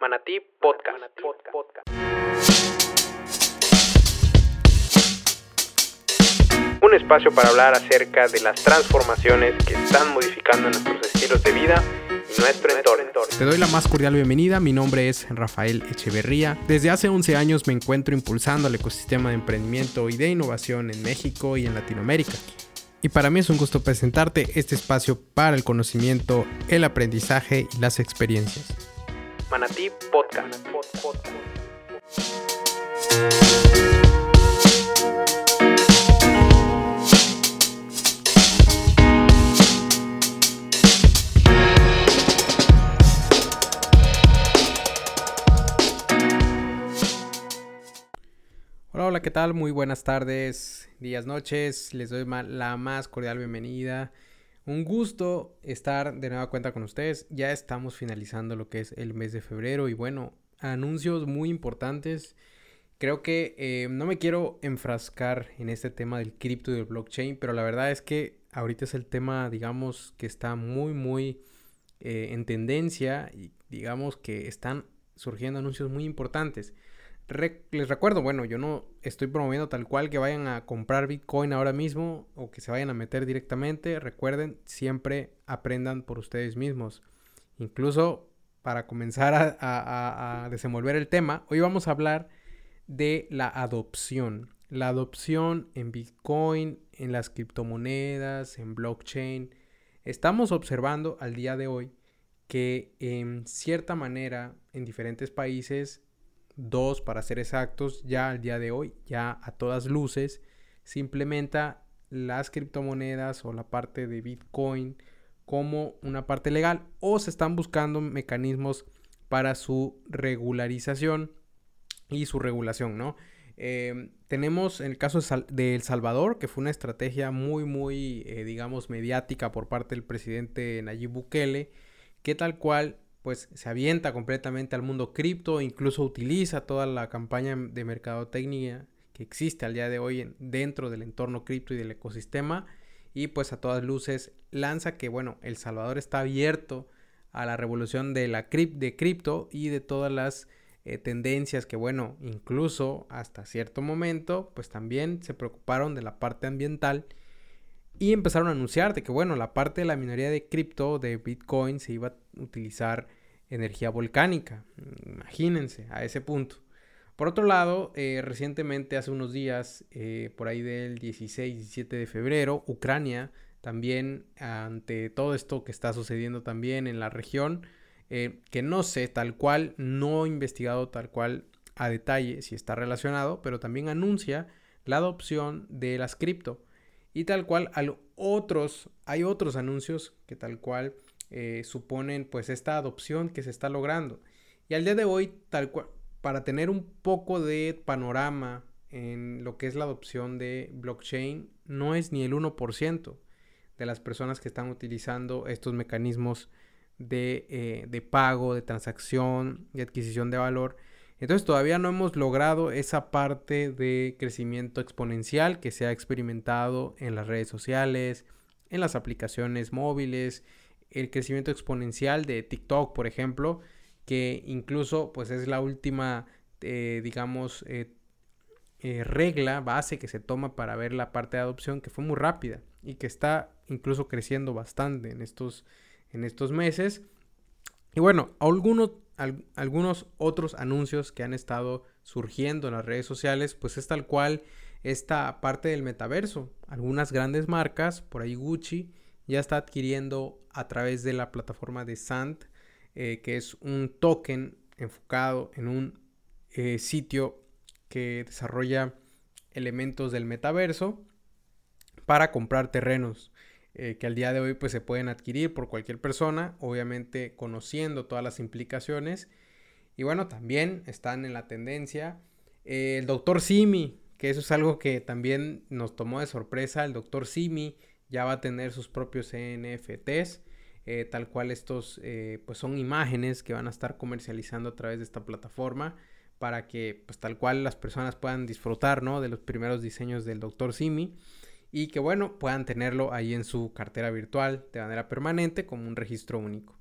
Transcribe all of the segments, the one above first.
Manatí Podcast. Un espacio para hablar acerca de las transformaciones que están modificando nuestros estilos de vida y nuestro entorno. Te doy la más cordial bienvenida, mi nombre es Rafael Echeverría. Desde hace 11 años me encuentro impulsando el ecosistema de emprendimiento y de innovación en México y en Latinoamérica. Y para mí es un gusto presentarte este espacio para el conocimiento, el aprendizaje y las experiencias. Manatí Podcast. Hola, hola, ¿qué tal? Muy buenas tardes, días, noches. Les doy la más cordial bienvenida un gusto estar de nueva cuenta con ustedes. Ya estamos finalizando lo que es el mes de febrero y bueno, anuncios muy importantes. Creo que eh, no me quiero enfrascar en este tema del cripto y del blockchain, pero la verdad es que ahorita es el tema, digamos, que está muy, muy eh, en tendencia y digamos que están surgiendo anuncios muy importantes les recuerdo, bueno, yo no estoy promoviendo tal cual que vayan a comprar Bitcoin ahora mismo o que se vayan a meter directamente. Recuerden, siempre aprendan por ustedes mismos. Incluso para comenzar a, desenvolver el tema, hoy vamos a hablar de la adopción. La adopción en Bitcoin, en las criptomonedas, en blockchain. Estamos observando al día de hoy que en cierta manera en diferentes países dos para ser exactos, ya al día de hoy, ya a todas luces, se implementa las criptomonedas o la parte de Bitcoin como una parte legal o se están buscando mecanismos para su regularización y su regulación, ¿no? Em, tenemos en el caso de El Salvador, que fue una estrategia muy, muy, eh, digamos, mediática por parte del presidente Nayib Bukele, que tal cual pues se avienta completamente al mundo cripto, incluso utiliza toda la campaña de mercadotecnia que existe al día de hoy dentro del entorno cripto y del ecosistema. Y pues a todas luces lanza que bueno, El Salvador está abierto a la revolución de la de cripto y de todas las eh, tendencias que bueno, incluso hasta cierto momento pues también se preocuparon de la parte ambiental y empezaron a anunciar de que, bueno, la parte de la minoría de cripto, de Bitcoin, se iba a utilizar energía volcánica. Imagínense, a ese punto. Por otro lado, eh, recientemente, hace unos días, eh, por ahí del 16-17 de febrero, Ucrania también, ante todo esto que está sucediendo también en la región, eh, que no sé tal cual, no he investigado tal cual a detalle si está relacionado, pero también anuncia la adopción de las cripto. Y tal cual, otros, hay otros anuncios que tal cual eh, suponen pues esta adopción que se está logrando. Y al día de hoy, tal cual, para tener un poco de panorama en lo que es la adopción de blockchain, no es ni el 1% de las personas que están utilizando estos mecanismos de, eh, de pago, de transacción, de adquisición de valor entonces todavía no hemos logrado esa parte de crecimiento exponencial que se ha experimentado en las redes sociales, en las aplicaciones móviles, el crecimiento exponencial de TikTok, por ejemplo, que incluso pues es la última, eh, digamos, eh, eh, regla base que se toma para ver la parte de adopción que fue muy rápida y que está incluso creciendo bastante en estos, en estos meses. Y bueno, algunos algunos otros anuncios que han estado surgiendo en las redes sociales, pues es tal cual esta parte del metaverso. Algunas grandes marcas, por ahí Gucci, ya está adquiriendo a través de la plataforma de Sand, eh, que es un token enfocado en un eh, sitio que desarrolla elementos del metaverso para comprar terrenos. Eh, que al día de hoy pues se pueden adquirir por cualquier persona, obviamente conociendo todas las implicaciones. Y bueno, también están en la tendencia eh, el doctor Simi, que eso es algo que también nos tomó de sorpresa. El doctor Simi ya va a tener sus propios NFTs. Eh, tal cual estos pues son imágenes que van a estar comercializando a través de esta plataforma para que pues tal cual las personas puedan disfrutar ¿no? de los primeros diseños del doctor Simi y que bueno, puedan tenerlo ahí en su cartera virtual de manera permanente como un registro único.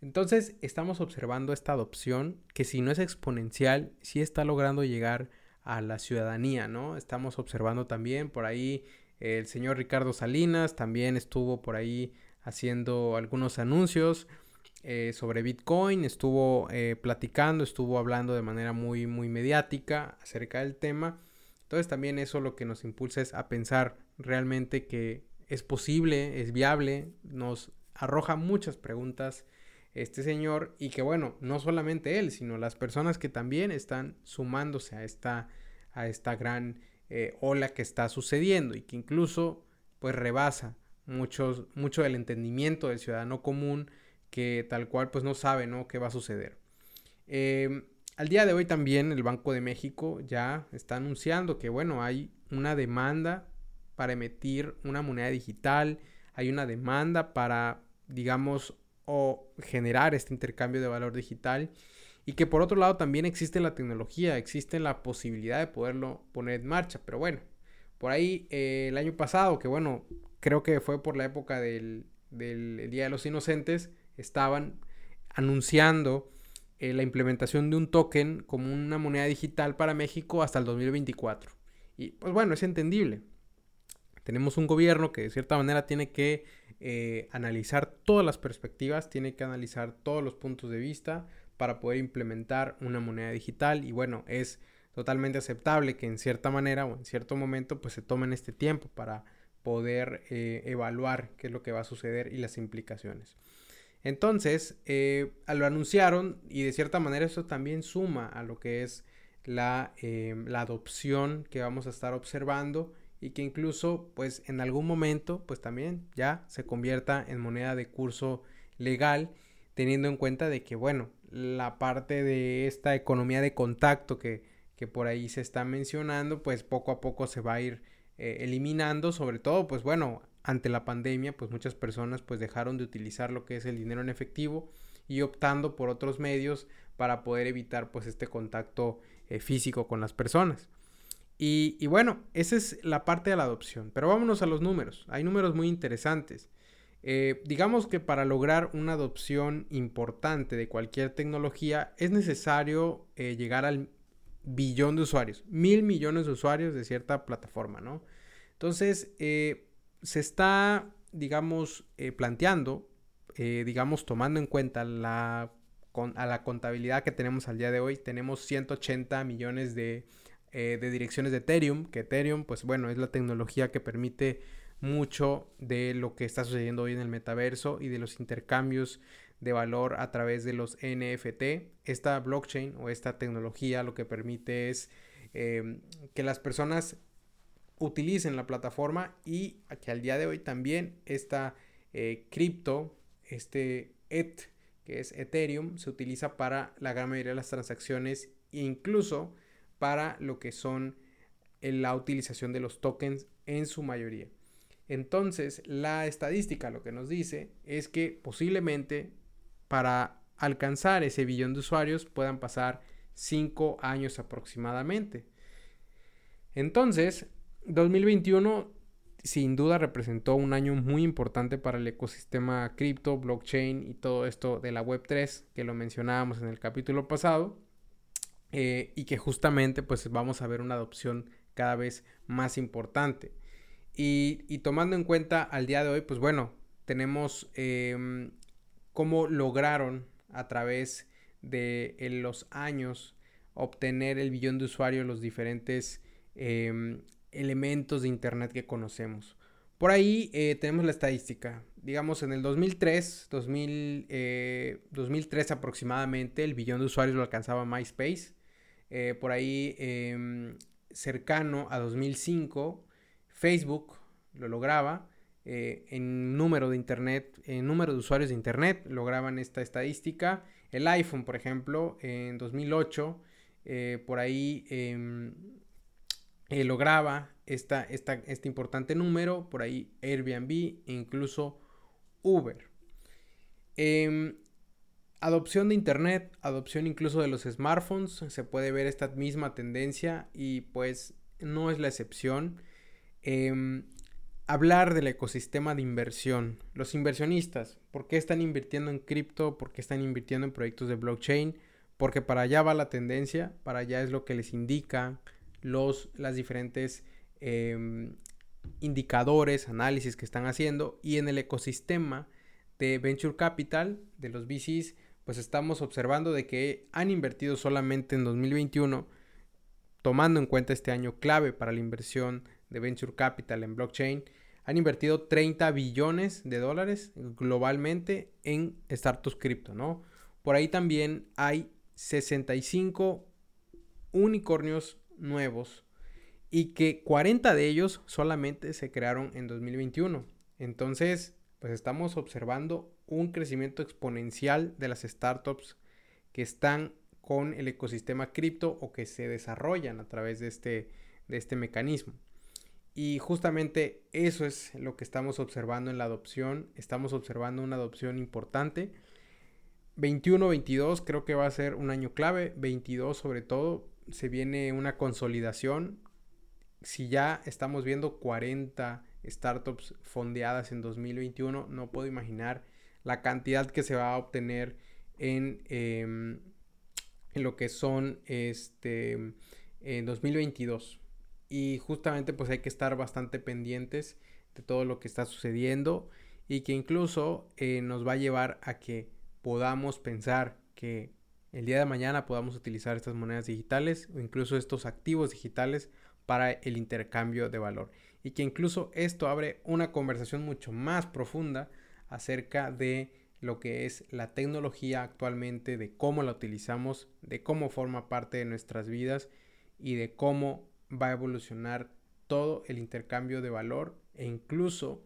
Entonces estamos observando esta adopción que si no es exponencial, sí está logrando llegar a la ciudadanía, ¿no? Estamos observando también por ahí el señor Ricardo Salinas también estuvo por ahí haciendo algunos anuncios eh, sobre Bitcoin, estuvo eh, platicando, estuvo hablando de manera muy, muy mediática acerca del tema. Entonces también eso lo que nos impulsa es a pensar realmente que es posible, es viable, nos arroja muchas preguntas este señor y que bueno, no solamente él, sino las personas que también están sumándose a esta, a esta gran eh, ola que está sucediendo y que incluso pues rebasa muchos, mucho del entendimiento del ciudadano común que tal cual pues no sabe ¿no? qué va a suceder. Em, al día de hoy también el Banco de México ya está anunciando que bueno hay una demanda para emitir una moneda digital, hay una demanda para digamos o generar este intercambio de valor digital y que por otro lado también existe la tecnología, existe la posibilidad de poderlo poner en marcha, pero bueno, por ahí eh, el año pasado, que bueno, creo que fue por la época del, Día de los Inocentes, estaban anunciando eh, la implementación de un token como una moneda digital para México hasta el 2024. Y pues bueno, es entendible. Tenemos un gobierno que de cierta manera tiene que eh, analizar todas las perspectivas, tiene que analizar todos los puntos de vista para poder implementar una moneda digital y bueno, es totalmente aceptable que en cierta manera o en cierto momento pues se tomen este tiempo para poder eh, evaluar qué es lo que va a suceder y las implicaciones. Entonces, eh, lo anunciaron y de cierta manera eso también suma a lo que es la, la adopción que vamos a estar observando y que incluso pues en algún momento pues también ya se convierta en moneda de curso legal teniendo en cuenta de que bueno la parte de esta economía de contacto que, que por ahí se está mencionando pues poco a poco se va a ir eh, eliminando sobre todo pues bueno ante la pandemia pues muchas personas pues dejaron de utilizar lo que es el dinero en efectivo y optando por otros medios para poder evitar pues este contacto eh, físico con las personas y, bueno, esa es la parte de la adopción. Pero vámonos a los números. Hay números muy interesantes. Eh, digamos que para lograr una adopción importante de cualquier tecnología es necesario eh, llegar al billón de usuarios, mil millones de usuarios de cierta plataforma, ¿no? Entonces, se está, digamos, planteando, digamos, tomando en cuenta la, a la contabilidad que tenemos al día de hoy, tenemos 180 millones de eh, de direcciones de Ethereum, que Ethereum, pues bueno, es la tecnología que permite mucho de lo que está sucediendo hoy en el metaverso y de los intercambios de valor a través de los NFT. Esta blockchain o esta tecnología lo que permite es que las personas utilicen la plataforma y que al día de hoy también esta eh, cripto, este ETH, que es Ethereum, se utiliza para la gran mayoría de las transacciones e incluso para lo que son eh, la utilización de los tokens en su mayoría. Entonces, la estadística lo que nos dice es que posiblemente para alcanzar ese billón de usuarios puedan pasar 5 años aproximadamente. Entonces, 2021 sin duda representó un año muy importante para el ecosistema cripto, blockchain y todo esto de la Web3 que lo mencionábamos en el capítulo pasado. Eh, y que justamente pues vamos a ver una adopción cada vez más importante. Y, tomando en cuenta al día de hoy, pues bueno, tenemos em, cómo lograron a través de los años obtener el billón de usuarios los diferentes em, elementos de Internet que conocemos. Por ahí eh, tenemos la estadística. Digamos, en el 2003, 2003 eh, aproximadamente, el billón de usuarios lo alcanzaba MySpace. Eh, por ahí em, cercano a 2005, Facebook lo lograba. Eh, en número de internet, en número de usuarios de internet, lograban esta estadística. El iPhone, por ejemplo, en 2008, eh, por ahí em, lograba esta, este importante número, por ahí Airbnb e incluso Uber. Em, Adopción de Internet, adopción incluso de los smartphones, se puede ver esta misma tendencia y pues no es la excepción. Em, hablar del ecosistema de inversión. Los inversionistas, ¿por qué están invirtiendo en cripto? ¿Por qué están invirtiendo en proyectos de blockchain? Porque para allá va la tendencia, para allá es lo que les indica los, las diferentes em, indicadores, análisis que están haciendo y en el ecosistema de Venture Capital, de los VCs, pues estamos observando de que han invertido solamente en 2021, tomando en cuenta este año clave para la inversión de Venture Capital en blockchain, han invertido 30 billones de dólares globalmente en startups cripto, ¿no? Por ahí también hay 65 unicornios nuevos y que 40 de ellos solamente se crearon en 2021. Entonces, pues estamos observando un crecimiento exponencial de las startups que están con el ecosistema cripto o que se desarrollan a través de este, de este mecanismo. Y justamente eso es lo que estamos observando en la adopción. Estamos observando una adopción importante. 21-22 creo que va a ser un año clave. 22 sobre todo. Se viene una consolidación si ya estamos viendo 40 startups fondeadas en 2021, no puedo imaginar la cantidad que se va a obtener en, em, en lo que son este en 2022. Y justamente pues hay que estar bastante pendientes de todo lo que está sucediendo y que incluso eh, nos va a llevar a que podamos pensar que el día de mañana podamos utilizar estas monedas digitales o incluso estos activos digitales para el intercambio de valor y que incluso esto abre una conversación mucho más profunda acerca de lo que es la tecnología actualmente, de cómo la utilizamos, de cómo forma parte de nuestras vidas y de cómo va a evolucionar todo el intercambio de valor e incluso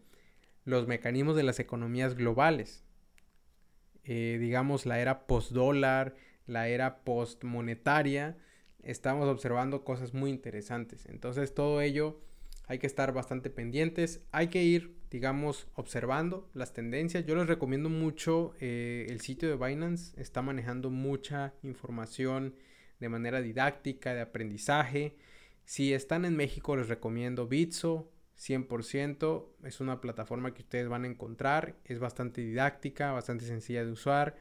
los mecanismos de las economías globales. Eh, digamos la era post dólar, la era post monetaria, estamos observando cosas muy interesantes. Entonces todo ello hay que estar bastante pendientes, hay que ir, digamos, observando las tendencias. Yo les recomiendo mucho eh, el sitio de Binance, está manejando mucha información de manera didáctica, de aprendizaje. Si están en México les recomiendo Bitso, 100%, es una plataforma que ustedes van a encontrar, es bastante didáctica, bastante sencilla de usar.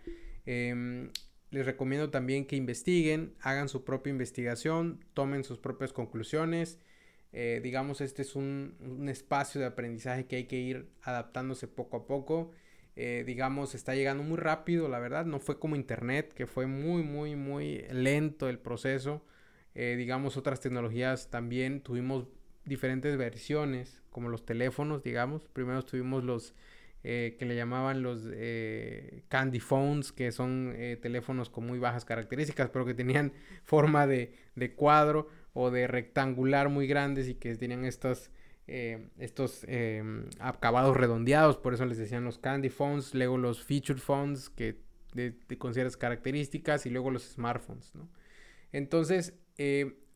Em, les recomiendo también que investiguen, hagan su propia investigación, tomen sus propias conclusiones. Eh, digamos, este es un, espacio de aprendizaje que hay que ir adaptándose poco a poco. Eh, digamos, está llegando muy rápido, la verdad. No fue como Internet, que fue muy, muy, muy lento el proceso. Eh, digamos, otras tecnologías también tuvimos diferentes versiones, como los teléfonos, digamos. Primero tuvimos los eh, que le llamaban los eh, candy phones, que son eh, teléfonos con muy bajas características, pero que tenían forma de, cuadro o de rectangular muy grandes y que tenían estos, estos acabados redondeados, por eso les decían los candy phones, luego los feature phones, que de, con ciertas características, y luego los smartphones, Entonces,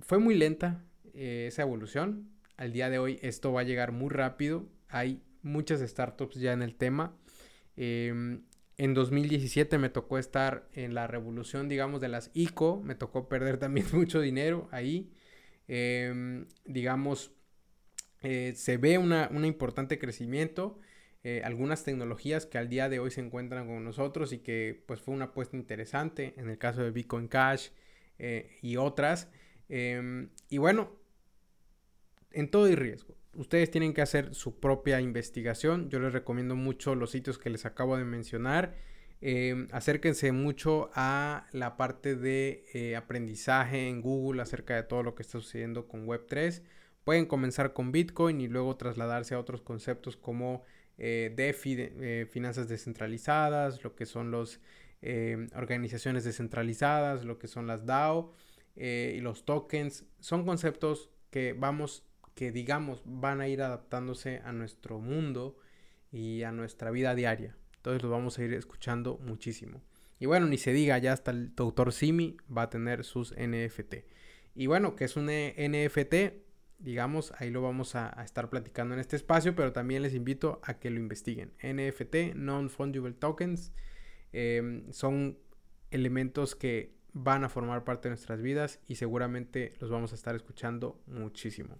fue muy lenta esa evolución. Al día de hoy esto va a llegar muy rápido. Hay muchas startups ya en el tema. Em, en 2017 me tocó estar en la revolución, digamos, de las ICO. Me tocó perder también mucho dinero ahí. Em, digamos, eh, se ve una, un importante crecimiento. Eh, algunas tecnologías que al día de hoy se encuentran con nosotros y que pues fue una apuesta interesante en el caso de Bitcoin Cash eh, y otras. Em, y bueno, en todo hay riesgo ustedes tienen que hacer su propia investigación. Yo les recomiendo mucho los sitios que les acabo de mencionar. Em, acérquense mucho a la parte de eh, aprendizaje en Google acerca de todo lo que está sucediendo con Web3. Pueden comenzar con Bitcoin y luego trasladarse a otros conceptos como eh, DeFi, eh, finanzas descentralizadas, lo que son las em, organizaciones descentralizadas, lo que son las DAO y los tokens. Son conceptos que vamos que digamos van a ir adaptándose a nuestro mundo y a nuestra vida diaria. Entonces los vamos a ir escuchando muchísimo. Y bueno, ni se diga, ya hasta el doctor Simi va a tener sus NFT. Y bueno, que es un NFT, digamos, ahí lo vamos a, estar platicando en este espacio, pero también les invito a que lo investiguen. NFT, Non-Fungible Tokens, em, son elementos que van a formar parte de nuestras vidas y seguramente los vamos a estar escuchando muchísimo.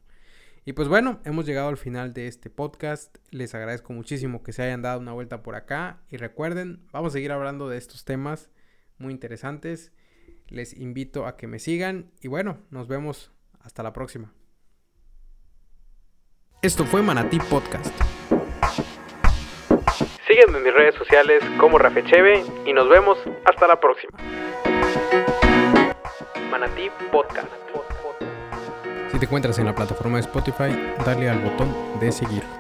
Y pues bueno, hemos llegado al final de este podcast. Les agradezco muchísimo que se hayan dado una vuelta por acá. Y recuerden, vamos a seguir hablando de estos temas muy interesantes. Les invito a que me sigan. Y bueno, nos vemos hasta la próxima. Esto fue Manatí Podcast. Sígueme en mis redes sociales como Rafecheve y nos vemos hasta la próxima. Manatí Podcast. Si te encuentras en la plataforma de Spotify, dale al botón de seguir.